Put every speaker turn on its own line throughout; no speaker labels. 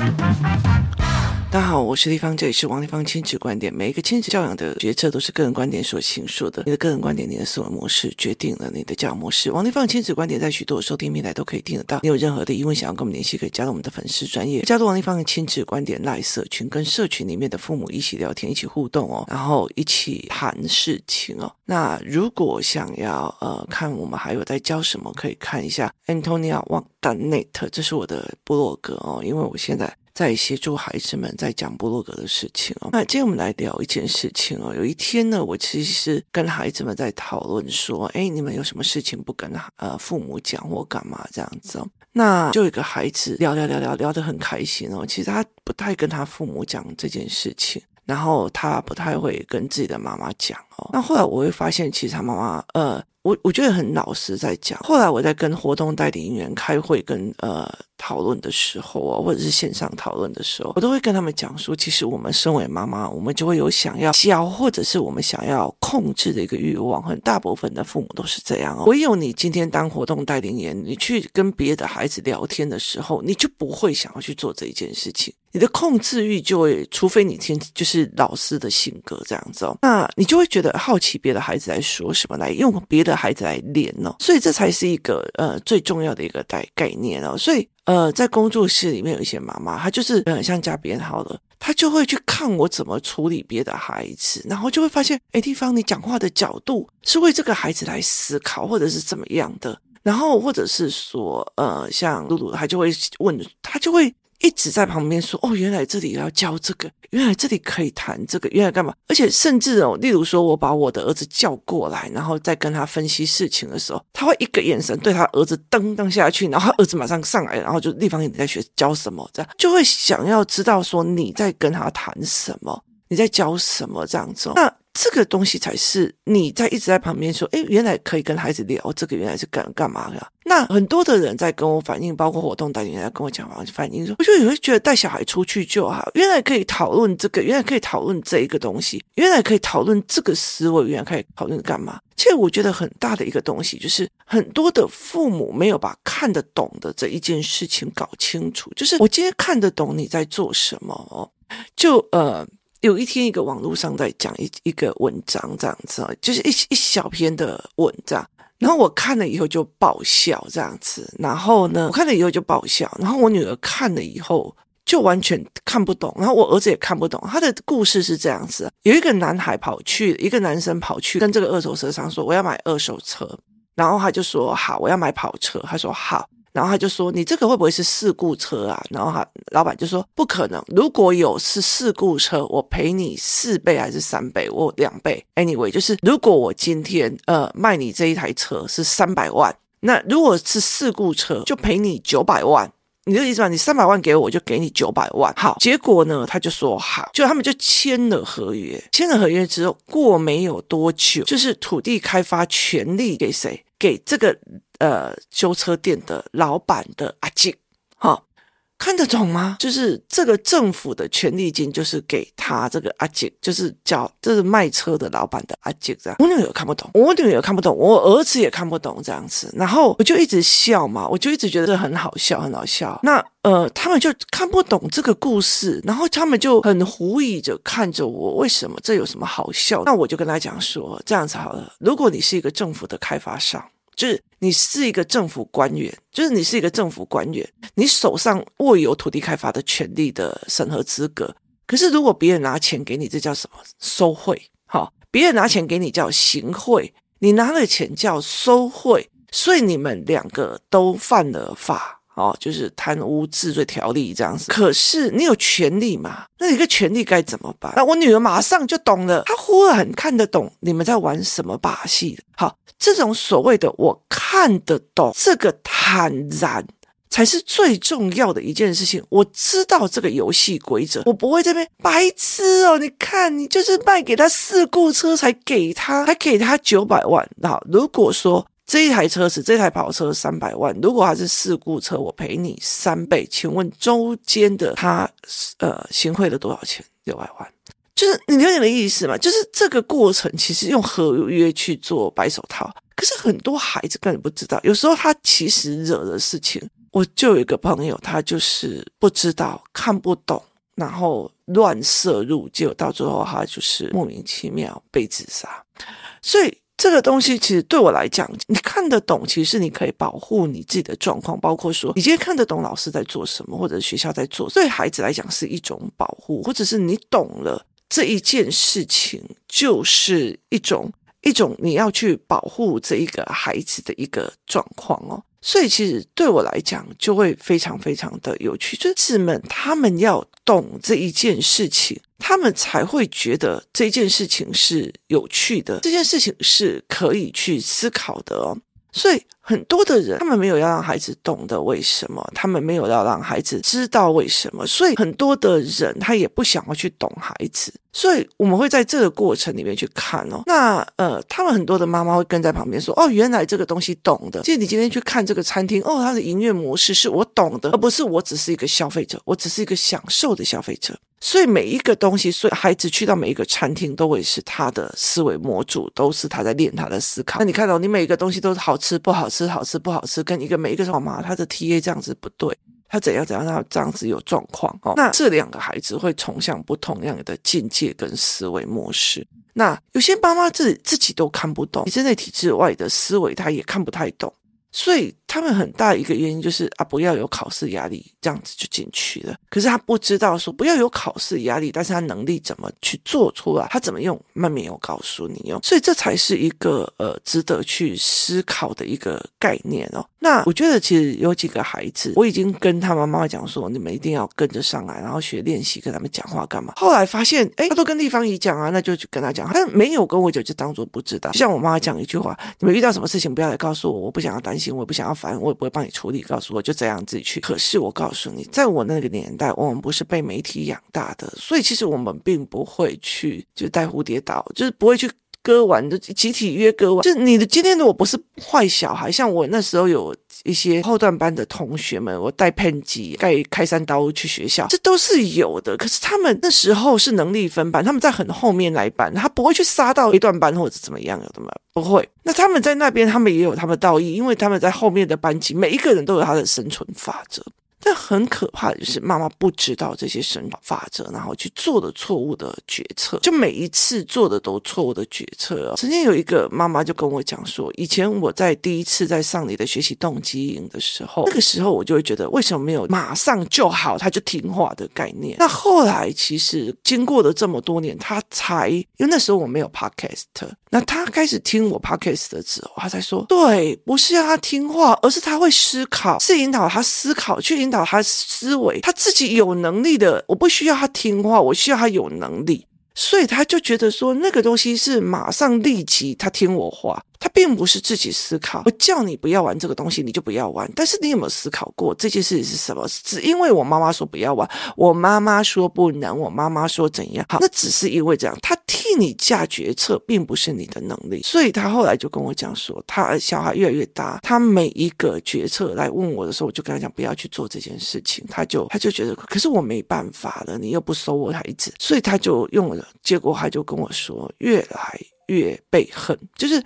Thank you. 大家好，我是丽芳，这里是王立芳亲子观点。每一个亲子教养的决策都是个人观点所形塑的。你的个人观点，你的思维模式决定了你的教养模式。王立芳亲子观点在许多收听平台都可以听得到。你有任何的疑问想要跟我们联系，可以加入我们的粉丝专业，加入王立芳的亲子观点赖社群，跟社群里面的父母一起聊天，一起互动哦，然后一起谈事情哦。那如果想要呃看我们还有在教什么，可以看一下 Antonia Wang Net，这是我的部落格哦，因为我现在。在协助孩子们在讲部落格的事情哦。那今天我们来聊一件事情哦。有一天呢，我其实是跟孩子们在讨论说，哎，你们有什么事情不跟呃父母讲或干嘛这样子哦？那就有一个孩子聊聊聊聊聊得很开心哦。其实他不太跟他父母讲这件事情，然后他不太会跟自己的妈妈讲哦。那后来我会发现，其实他妈妈呃。我我觉得很老实在讲。后来我在跟活动代理人员开会跟呃讨论的时候啊，或者是线上讨论的时候，我都会跟他们讲说，其实我们身为妈妈，我们就会有想要教或者是我们想要控制的一个欲望。很大部分的父母都是这样哦。唯有你今天当活动带领员，你去跟别的孩子聊天的时候，你就不会想要去做这一件事情。你的控制欲就会，除非你天就是老师的性格这样子哦，那你就会觉得好奇别的孩子来说什么，来用别的孩子来练哦，所以这才是一个呃最重要的一个概概念哦。所以呃，在工作室里面有一些妈妈，她就是很像家编号的，她就会去看我怎么处理别的孩子，然后就会发现，哎，地方你讲话的角度是为这个孩子来思考，或者是怎么样的，然后或者是说呃，像露露，她就会问，她就会。一直在旁边说哦，原来这里要教这个，原来这里可以谈这个，原来干嘛？而且甚至哦，例如说我把我的儿子叫过来，然后再跟他分析事情的时候，他会一个眼神对他儿子噔噔下去，然后他儿子马上上来，然后就立方你在学教什么，这样就会想要知道说你在跟他谈什么，你在教什么这样子。那这个东西才是你在一直在旁边说，诶，原来可以跟孩子聊这个，原来是干干嘛的？那很多的人在跟我反映，包括活动代理人在跟我讲话，反映说，我就有会觉得带小孩出去就好，原来可以讨论这个，原来可以讨论这一个东西，原来可以讨论这个思维，原来可以讨论干嘛？其实我觉得很大的一个东西，就是很多的父母没有把看得懂的这一件事情搞清楚。就是我今天看得懂你在做什么哦，就呃。有一天，一个网络上在讲一一个文章，这样子啊，就是一一小篇的文章，然后我看了以后就爆笑这样子，然后呢，我看了以后就爆笑，然后我女儿看了以后就完全看不懂，然后我儿子也看不懂。他的故事是这样子：有一个男孩跑去，一个男生跑去跟这个二手车商说：“我要买二手车。”然后他就说：“好，我要买跑车。”他说：“好。”然后他就说：“你这个会不会是事故车啊？”然后他老板就说：“不可能，如果有是事故车，我赔你四倍还是三倍？我两倍。Anyway，就是如果我今天呃卖你这一台车是三百万，那如果是事故车，就赔你九百万。你的意思吧？你三百万给我，我就给你九百万。好，结果呢，他就说好，就他们就签了合约。签了合约之后，过没有多久，就是土地开发权利给谁？给这个。呃，修车店的老板的阿静，哈、看得懂吗？就是这个政府的权利金，就是给他这个阿静，就是叫这是卖车的老板的阿静这样。我女儿看不懂，我女儿也看不懂，我儿子也看不懂这样子。然后我就一直笑嘛，我就一直觉得这很好笑，很好笑。那呃，他们就看不懂这个故事，然后他们就很狐疑着看着我，为什么这有什么好笑？那我就跟他讲说，这样子好了，如果你是一个政府的开发商。就是你是一个政府官员，就是你是一个政府官员，你手上握有土地开发的权利的审核资格。可是如果别人拿钱给你，这叫什么？收贿。好，别人拿钱给你叫行贿，你拿了钱叫收贿，所以你们两个都犯了法。哦，就是贪污治罪条例这样子。可是你有权利嘛？那一个权利该怎么办？那我女儿马上就懂了，她忽然看得懂你们在玩什么把戏。好，这种所谓的我看得懂，这个坦然才是最重要的一件事情。我知道这个游戏规则，我不会这边白痴哦。你看，你就是卖给他事故车才给他，还给他九百万。好，如果说。这一台车子，这台跑车三百万。如果它是事故车，我赔你三倍。请问中间的他呃行贿了多少钱？六百万。就是你了解的意思吗？就是这个过程其实用合约去做白手套，可是很多孩子根本不知道。有时候他其实惹的事情我就有一个朋友，他就是不知道、看不懂，然后乱涉入，结果到最后他就是莫名其妙被自杀。所以这个东西其实对我来讲，你看得懂，其实你可以保护你自己的状况，包括说你今天看得懂老师在做什么，或者学校在做，对孩子来讲是一种保护，或者是你懂了这一件事情，就是一种。一种你要去保护这一个孩子的一个状况哦，所以其实对我来讲就会非常非常的有趣，就是们他们要懂这一件事情，他们才会觉得这件事情是有趣的，这件事情是可以去思考的哦。所以很多的人，他们没有要让孩子懂得为什么，他们没有要让孩子知道为什么，所以很多的人他也不想要去懂孩子。所以我们会在这个过程里面去看哦。那呃，他们很多的妈妈会跟在旁边说：“哦，原来这个东西懂的。”其实你今天去看这个餐厅，哦，它的营业模式是我懂的，而不是我只是一个消费者，我只是一个享受的消费者。所以每一个东西，所以孩子去到每一个餐厅，都会是他的思维模组，都是他在练他的思考。那你看到，你每一个东西都是好吃不好吃，好吃不好吃，跟一个每一个妈妈他的 TA 这样子不对，他怎样怎样，他这样子有状况哦。那这两个孩子会崇向不同样的境界跟思维模式。那有些妈妈自己自己都看不懂，体制内体制外的思维，他也看不太懂。所以他们很大一个原因就是啊，不要有考试压力，这样子就进去了。可是他不知道说不要有考试压力，但是他能力怎么去做出来，他怎么用，慢没有告诉你哦。所以这才是一个呃值得去思考的一个概念哦。那我觉得其实有几个孩子，我已经跟他妈妈讲说，你们一定要跟着上来，然后学练习跟他们讲话干嘛。后来发现，哎，他都跟丽芳姨讲啊，那就去跟他讲。他没有跟我讲，就当做不知道。就像我妈妈讲一句话，你们遇到什么事情不要来告诉我，我不想要担心，我也不想要烦，我也不会帮你处理。告诉我就这样自己去。可是我告诉你，在我那个年代，我们不是被媒体养大的，所以其实我们并不会去就带蝴蝶岛，就是不会去。割腕的集体约割腕，就你的今天如果不是坏小孩，像我那时候有一些后段班的同学们，我带喷机、带开山刀去学校，这都是有的。可是他们那时候是能力分班，他们在很后面来班，他不会去杀到一段班或者怎么样，有的吗？不会。那他们在那边，他们也有他们的道义，因为他们在后面的班级，每一个人都有他的生存法则。但很可怕的就是妈妈不知道这些生长法则，然后去做的错误的决策，就每一次做的都错误的决策哦。曾经有一个妈妈就跟我讲说，以前我在第一次在上你的学习动机营的时候，那个时候我就会觉得，为什么没有马上就好，他就听话的概念？那后来其实经过了这么多年，他才因为那时候我没有 podcast，那他开始听我 podcast 的时候，他才说，对，不是要他听话，而是他会思考，是引导他思考，去引。引导他思维，他自己有能力的，我不需要他听话，我需要他有能力，所以他就觉得说那个东西是马上立即他听我话。他并不是自己思考，我叫你不要玩这个东西，你就不要玩。但是你有没有思考过这件事情是什么？只因为我妈妈说不要玩，我妈妈说不能，我妈妈说怎样？好，那只是因为这样，他你下决策，并不是你的能力。所以他后来就跟我讲说，他小孩越来越大，他每一个决策来问我的时候，我就跟他讲不要去做这件事情。他就他就觉得，可是我没办法了，你又不收我孩子，所以他就用了。结果他就跟我说，越来越被恨，就是。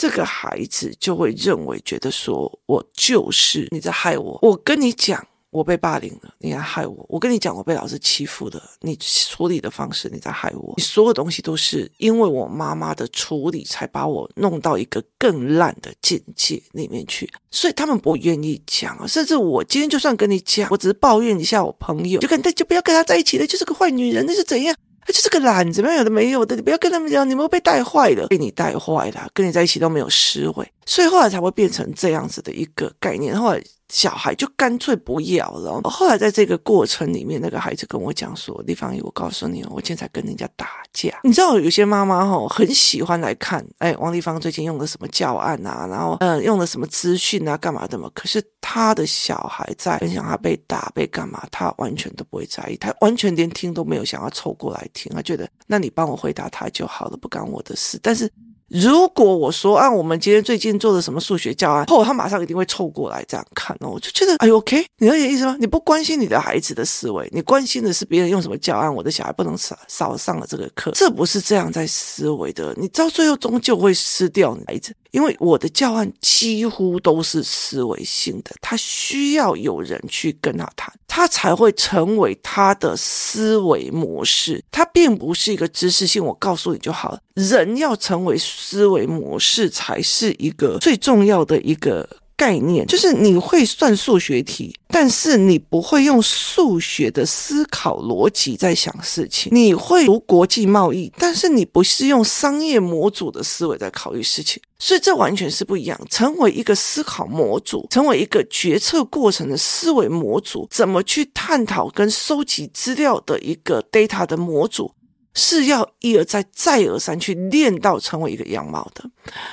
这个孩子就会认为，觉得说我就是你在害我。我跟你讲，我被霸凌了，你在害我。我跟你讲，我被老师欺负了，你处理的方式你在害我。你所有东西都是因为我妈妈的处理，才把我弄到一个更烂的境界里面去。所以他们不愿意讲，甚至我今天就算跟你讲，我只是抱怨一下我朋友，就跟他就不要跟他在一起了，就是个坏女人，那是怎样？他就是个懒怎么样有的没有的，你不要跟他们讲，你们被带坏了，被你带坏了，跟你在一起都没有思维，所以后来才会变成这样子的一个概念。后来。小孩就干脆不要了。后来在这个过程里面，那个孩子跟我讲说：“丽芳姨，我告诉你，我今天才跟人家打架。你知道有些妈妈哈很喜欢来看，哎，王丽芳最近用了什么教案啊？然后嗯，用了什么资讯啊？干嘛的嘛？可是他的小孩在分享他被打被干嘛，他完全都不会在意，他完全连听都没有想要凑过来听，他觉得那你帮我回答他就好了，不干我的事。但是。如果我说啊，我们今天最近做的什么数学教案，后他马上一定会凑过来这样看哦，我就觉得哎，OK，你了解意思吗？你不关心你的孩子的思维，你关心的是别人用什么教案，我的小孩不能少少上了这个课，这不是这样在思维的，你到最后终究会失掉你孩子，因为我的教案几乎都是思维性的，他需要有人去跟他谈，他才会成为他的思维模式。他并不是一个知识性，我告诉你就好了。人要成为思维模式，才是一个最重要的一个。概念就是你会算数学题，但是你不会用数学的思考逻辑在想事情。你会读国际贸易，但是你不是用商业模组的思维在考虑事情，所以这完全是不一样。成为一个思考模组，成为一个决策过程的思维模组，怎么去探讨跟收集资料的一个 data 的模组。是要一而再、再而三去练到成为一个样貌的，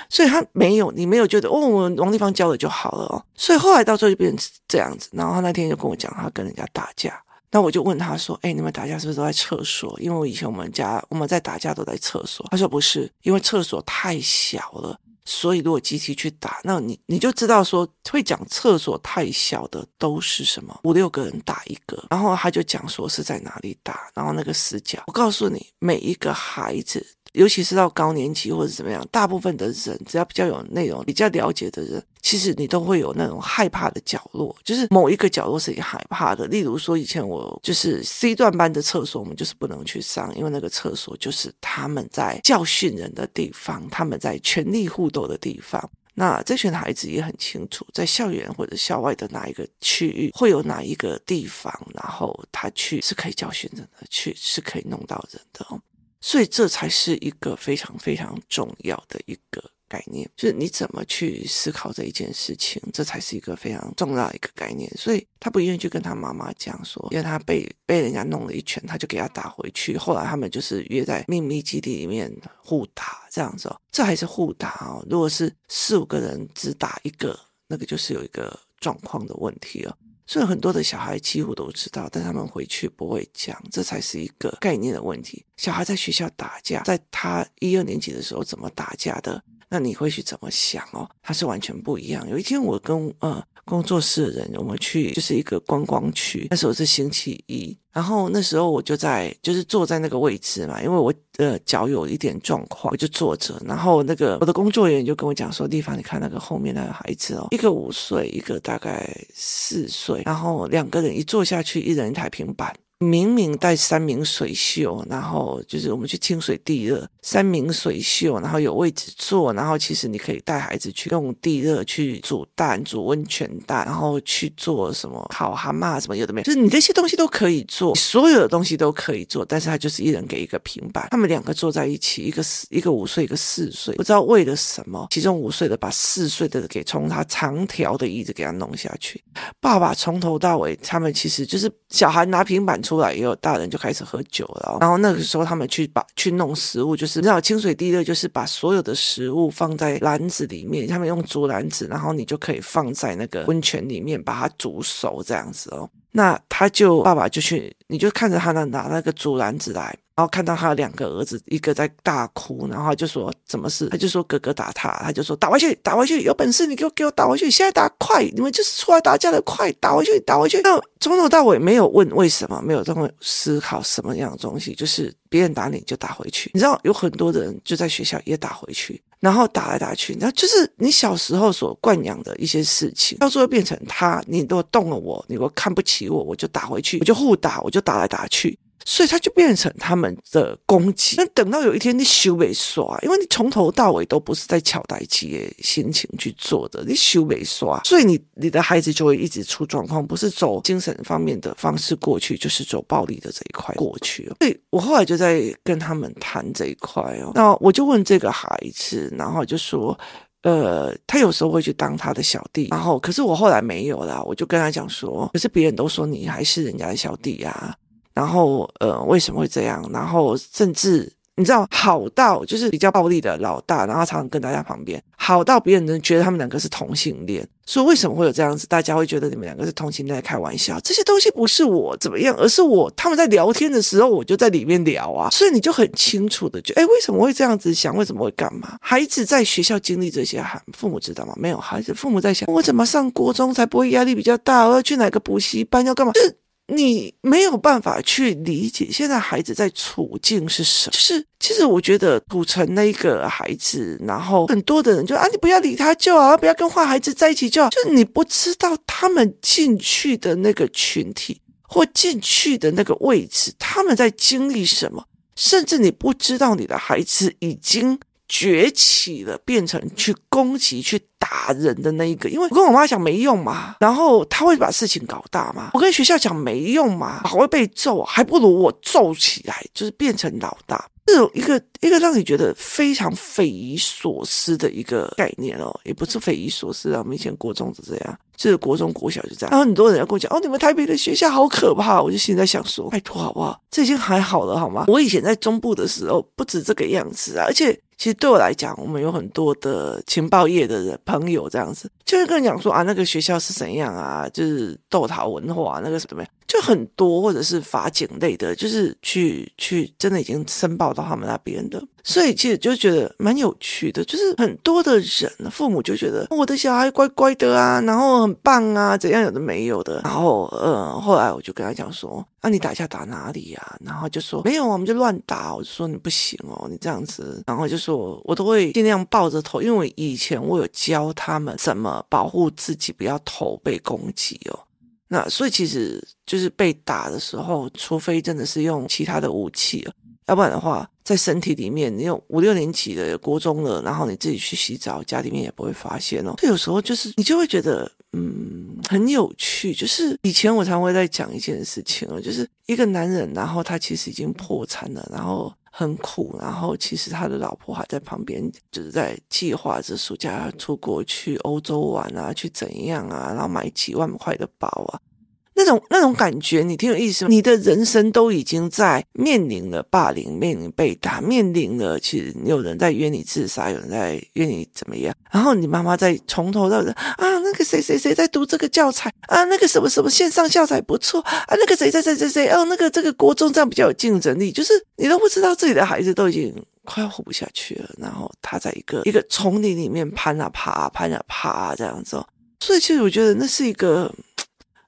所以他没有，你没有觉得哦，我王立芳教的就好了哦。所以后来到最后就变成这样子。然后他那天就跟我讲，他跟人家打架。那我就问他说：“哎，你们打架是不是都在厕所？因为我以前我们家我们在打架都在厕所。”他说：“不是，因为厕所太小了。”所以，如果集体去打，那你你就知道说，会讲厕所太小的都是什么？五六个人打一个，然后他就讲说是在哪里打，然后那个死角。我告诉你，每一个孩子。尤其是到高年级或者怎么样，大部分的人只要比较有内容、比较了解的人，其实你都会有那种害怕的角落，就是某一个角落是你害怕的。例如说，以前我就是 C 段班的厕所，我们就是不能去上，因为那个厕所就是他们在教训人的地方，他们在权力互斗的地方。那这群孩子也很清楚，在校园或者校外的哪一个区域会有哪一个地方，然后他去是可以教训人的，去是可以弄到人的哦。所以这才是一个非常非常重要的一个概念，就是你怎么去思考这一件事情，这才是一个非常重要的一个概念。所以他不愿意去跟他妈妈讲说，因为他被被人家弄了一拳，他就给他打回去。后来他们就是约在秘密基地里面互打，这样子哦，这还是互打哦。如果是四五个人只打一个，那个就是有一个状况的问题哦。虽然很多的小孩几乎都知道，但他们回去不会讲，这才是一个概念的问题。小孩在学校打架，在他一二年级的时候怎么打架的？那你会去怎么想哦？他是完全不一样。有一天我跟呃工作室的人，我们去就是一个观光区，那时候是星期一。然后那时候我就在，就是坐在那个位置嘛，因为我的脚有一点状况，我就坐着。然后那个我的工作人员就跟我讲说：“地方，你看那个后面那个孩子哦，一个五岁，一个大概四岁，然后两个人一坐下去，一人一台平板。”明明带三明水秀，然后就是我们去清水地热，三明水秀，然后有位置坐，然后其实你可以带孩子去用地热去煮蛋、煮温泉蛋，然后去做什么烤蛤蟆什么有的没，就是你这些东西都可以做，所有的东西都可以做，但是他就是一人给一个平板，他们两个坐在一起，一个四一个五岁，一个四岁，不知道为了什么，其中五岁的把四岁的给从他长条的椅子给他弄下去，爸爸从头到尾，他们其实就是小孩拿平板出来也有，大人就开始喝酒了。然后那个时候，他们去把去弄食物，就是你知道清水地热，就是把所有的食物放在篮子里面，他们用竹篮子，然后你就可以放在那个温泉里面，把它煮熟这样子哦。那他就爸爸就去，你就看着他那拿那个竹篮子来。然后看到他两个儿子，一个在大哭，然后就说什么事？他就说哥哥打他，他就说打回去，打回去，有本事你给我给我打回去，现在打快，你们就是出来打架的，快打回去，打回去。那从头到尾没有问为什么，没有这么思考什么样的东西，就是别人打你就打回去。你知道有很多人就在学校也打回去，然后打来打去，然后就是你小时候所惯养的一些事情，到最后变成他，你如果动了我，你如果看不起我，我就打回去，我就互打，我就打来打去。所以他就变成他们的攻击。那等到有一天你修没刷，因为你从头到尾都不是在巧代机的心情去做的，你修没刷，所以你你的孩子就会一直出状况，不是走精神方面的方式过去，就是走暴力的这一块过去。所以我后来就在跟他们谈这一块哦。那我就问这个孩子，然后就说，呃，他有时候会去当他的小弟，然后可是我后来没有啦，我就跟他讲说，可是别人都说你还是人家的小弟呀。然后，呃，为什么会这样？然后，甚至你知道，好到就是比较暴力的老大，然后常常跟大家旁边，好到别人能觉得他们两个是同性恋。所以为什么会有这样子？大家会觉得你们两个是同性恋，开玩笑。这些东西不是我怎么样，而是我他们在聊天的时候，我就在里面聊啊。所以你就很清楚的就，哎，为什么会这样子想？为什么会干嘛？孩子在学校经历这些，父母知道吗？没有，孩子父母在想，我怎么上国中才不会压力比较大？我要去哪个补习班？要干嘛？就是你没有办法去理解现在孩子在处境是什么。就是其实我觉得土城那个孩子，然后很多的人就啊，你不要理他就好，不要跟坏孩子在一起就好。就你不知道他们进去的那个群体或进去的那个位置，他们在经历什么，甚至你不知道你的孩子已经。崛起了，变成去攻击、去打人的那一个。因为我跟我妈讲没用嘛，然后她会把事情搞大嘛。我跟学校讲没用嘛，还会被揍，还不如我揍起来，就是变成老大。这种一个一个让你觉得非常匪夷所思的一个概念哦，也不是匪夷所思啊。我们以前国中是这样，就是国中、国小就这样。然后很多人要跟我讲哦，你们台北的学校好可怕。我就现在想说，拜托好不好？这已经还好了好吗？我以前在中部的时候不止这个样子啊，而且。其实对我来讲，我们有很多的情报业的人朋友，这样子就会跟你讲说啊，那个学校是怎样啊，就是豆桃文化那个什么，就很多，或者是法警类的，就是去去真的已经申报到他们那边的。所以其实就觉得蛮有趣的，就是很多的人父母就觉得我的小孩乖乖的啊，然后很棒啊，怎样有的没有的。然后呃，后来我就跟他讲说，那、啊、你打架打哪里呀、啊？然后就说没有，我们就乱打。我就说你不行哦，你这样子。然后就说我都会尽量抱着头，因为以前我有教他们怎么保护自己，不要头被攻击哦。那所以其实就是被打的时候，除非真的是用其他的武器。要不然的话，在身体里面，你有五六年级的国中了，然后你自己去洗澡，家里面也不会发现哦。这有时候就是你就会觉得，嗯，很有趣。就是以前我常会在讲一件事情哦，就是一个男人，然后他其实已经破产了，然后很苦，然后其实他的老婆还在旁边，就是在计划着暑假出国去欧洲玩啊，去怎样啊，然后买几万块的包啊。那种那种感觉，你挺有意思？你的人生都已经在面临了霸凌，面临被打，面临了其实有人在约你自杀，有人在约你怎么样，然后你妈妈在从头到尾啊，那个谁谁谁在读这个教材啊，那个什么什么线上教材不错啊，那个谁谁谁谁谁哦，那个这个国中这样比较有竞争力，就是你都不知道自己的孩子都已经快要活不下去了，然后他在一个一个丛林里面攀啊爬，攀啊爬这样子，所以其实我觉得那是一个。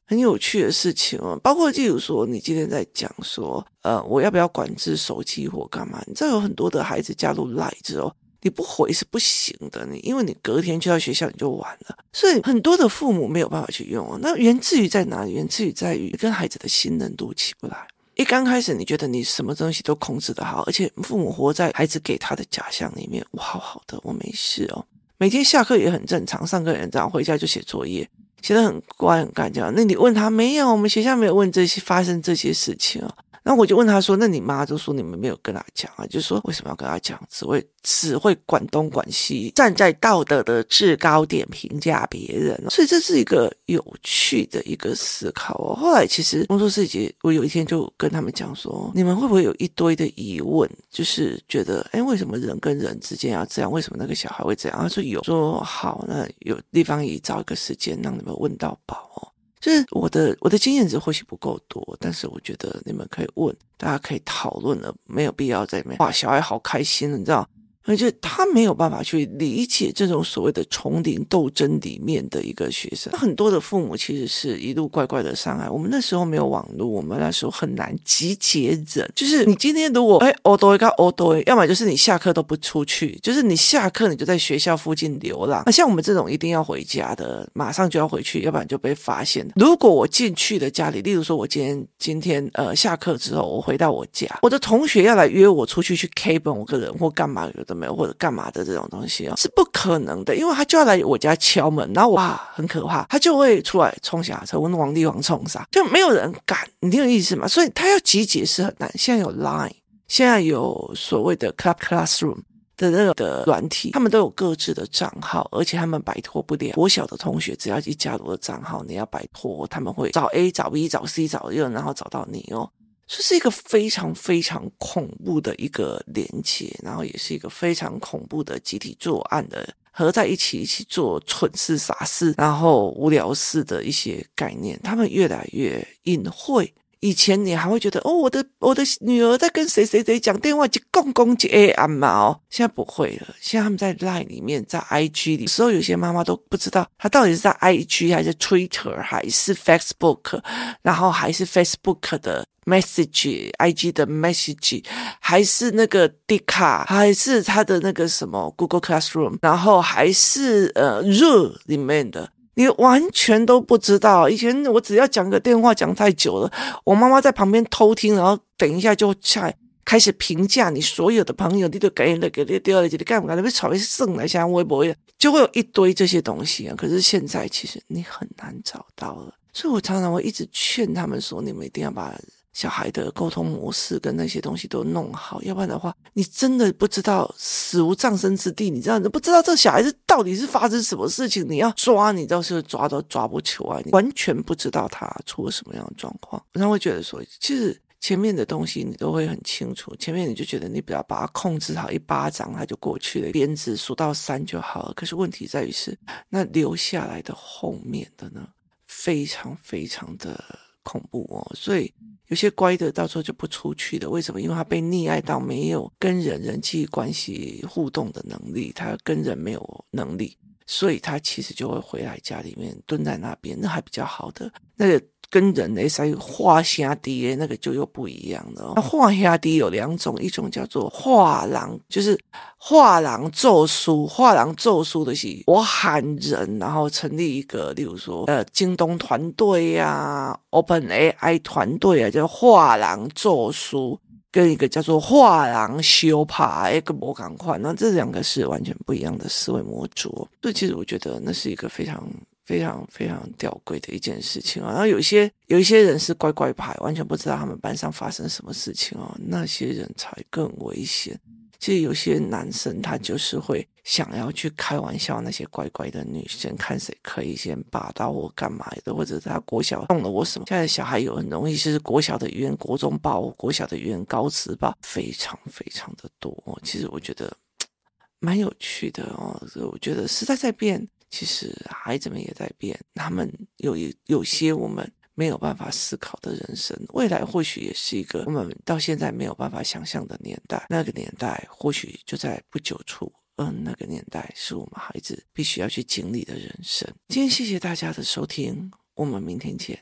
很有趣的事情哦，包括例如说，你今天在讲说，呃，我要不要管制手机或干嘛？你知道有很多的孩子加入 Line 之后，你不回是不行的，你因为你隔天去到学校你就完了，所以很多的父母没有办法去用。那源自于在哪里？源自于在于跟孩子的信任度起不来。一刚开始你觉得你什么东西都控制得好，而且父母活在孩子给他的假象里面，我好好的，我没事哦，每天下课也很正常，上课也这样，回家就写作业。写得很乖很干净，那你问他没有？我们学校没有问这些发生这些事情啊。那我就问他说：“那你妈就说你们没有跟他讲啊？就说为什么要跟他讲？只会只会管东管西，站在道德的制高点评价别人。所以这是一个有趣的一个思考哦。后来其实工作室姐，我有一天就跟他们讲说：你们会不会有一堆的疑问？就是觉得，哎，为什么人跟人之间要这样？为什么那个小孩会这样？他说有，说好，那有地方也找一个时间让你们问到饱哦。”就是我的我的经验值或许不够多，但是我觉得你们可以问，大家可以讨论了，没有必要在里面。哇，小孩好开心，你知道。而且他没有办法去理解这种所谓的丛林斗争里面的一个学生。很多的父母其实是一路乖乖的上来。我们那时候没有网络，我们那时候很难集结人。就是你今天如果哎，欧多一个欧多，要么就是你下课都不出去，就是你下课你就在学校附近流浪。那像我们这种一定要回家的，马上就要回去，要不然就被发现。如果我进去的家里，例如说我今天今天呃下课之后我回到我家，我的同学要来约我出去去 K 本我个人或干嘛有的。没有或者干嘛的这种东西哦，是不可能的，因为他就要来我家敲门，然后哇，很可怕，他就会出来冲下车，问王力宏冲啥，就没有人敢，你听有意思吗？所以他要集结是很难。现在有 Line，现在有所谓的 Club Classroom 的那个的软体，他们都有各自的账号，而且他们摆脱不了。我小的同学只要一加入的账号，你要摆脱，他们会找 A 找 B 找 C 找 D，然后找到你哦。这是一个非常非常恐怖的一个连接，然后也是一个非常恐怖的集体作案的合在一起一起做蠢事傻事，然后无聊事的一些概念，他们越来越隐晦，以前你还会觉得哦，我的我的女儿在跟谁谁谁讲电话，就公公就哎啊嘛哦，现在不会了。现在他们在 Line 里面，在 IG 里，所以有些妈妈都不知道她到底是在 IG 还是 Twitter 还是 Facebook，然后还是 Facebook 的 Message，IG 的 Message，还是那个 d i c a 还是他的那个什么 Google Classroom，然后还是呃 Zoom 里面的。你完全都不知道，以前我只要讲个电话讲太久了，我妈妈在旁边偷听，然后等一下就下开始评价你所有的朋友，你都给了给了丢了，你干嘛？你被炒一剩了，像微博一样，就会有一堆这些东西啊。可是现在其实你很难找到了，所以我常常会一直劝他们说，你们一定要把。小孩的沟通模式跟那些东西都弄好，要不然的话，你真的不知道死无葬身之地。你知道，你不知道这小孩子到底是发生什么事情，你要抓，你到时候抓都抓不起来，你完全不知道他出了什么样的状况。我常会觉得说，其实前面的东西你都会很清楚，前面你就觉得你只要把它控制好，一巴掌它就过去了，鞭子数到三就好了。可是问题在于是，那留下来的后面的呢，非常非常的恐怖哦，所以。有些乖的，到时候就不出去的。为什么？因为他被溺爱到没有跟人人际关系互动的能力，他跟人没有能力，所以他其实就会回来家里面蹲在那边，那还比较好的那个。跟人的在画兄弟那个就又不一样了。那画兄弟有两种，一种叫做画廊，就是画廊咒书。画廊咒书的是我喊人，然后成立一个，例如说呃京东团队呀、Open AI 团队啊，叫画廊咒书，跟一个叫做画廊修帕一个模港块。那这两个是完全不一样的思维模组。所以其实我觉得那是一个非常。非常非常吊诡的一件事情啊！然后有些有一些人是乖乖牌，完全不知道他们班上发生什么事情哦，那些人才更危险。其实有些男生他就是会想要去开玩笑，那些乖乖的女生，看谁可以先霸道或干嘛的，或者他国小动了我什么。现在小孩有很容易就是国小的语言国中报，国小的语言高职报，非常非常的多。其实我觉得 蛮有趣的哦，所以我觉得时代在变。其实孩子们也在变，他们有一有些我们没有办法思考的人生，未来或许也是一个我们到现在没有办法想象的年代。那个年代或许就在不久处，嗯，那个年代是我们孩子必须要去经历的人生。今天谢谢大家的收听，我们明天见。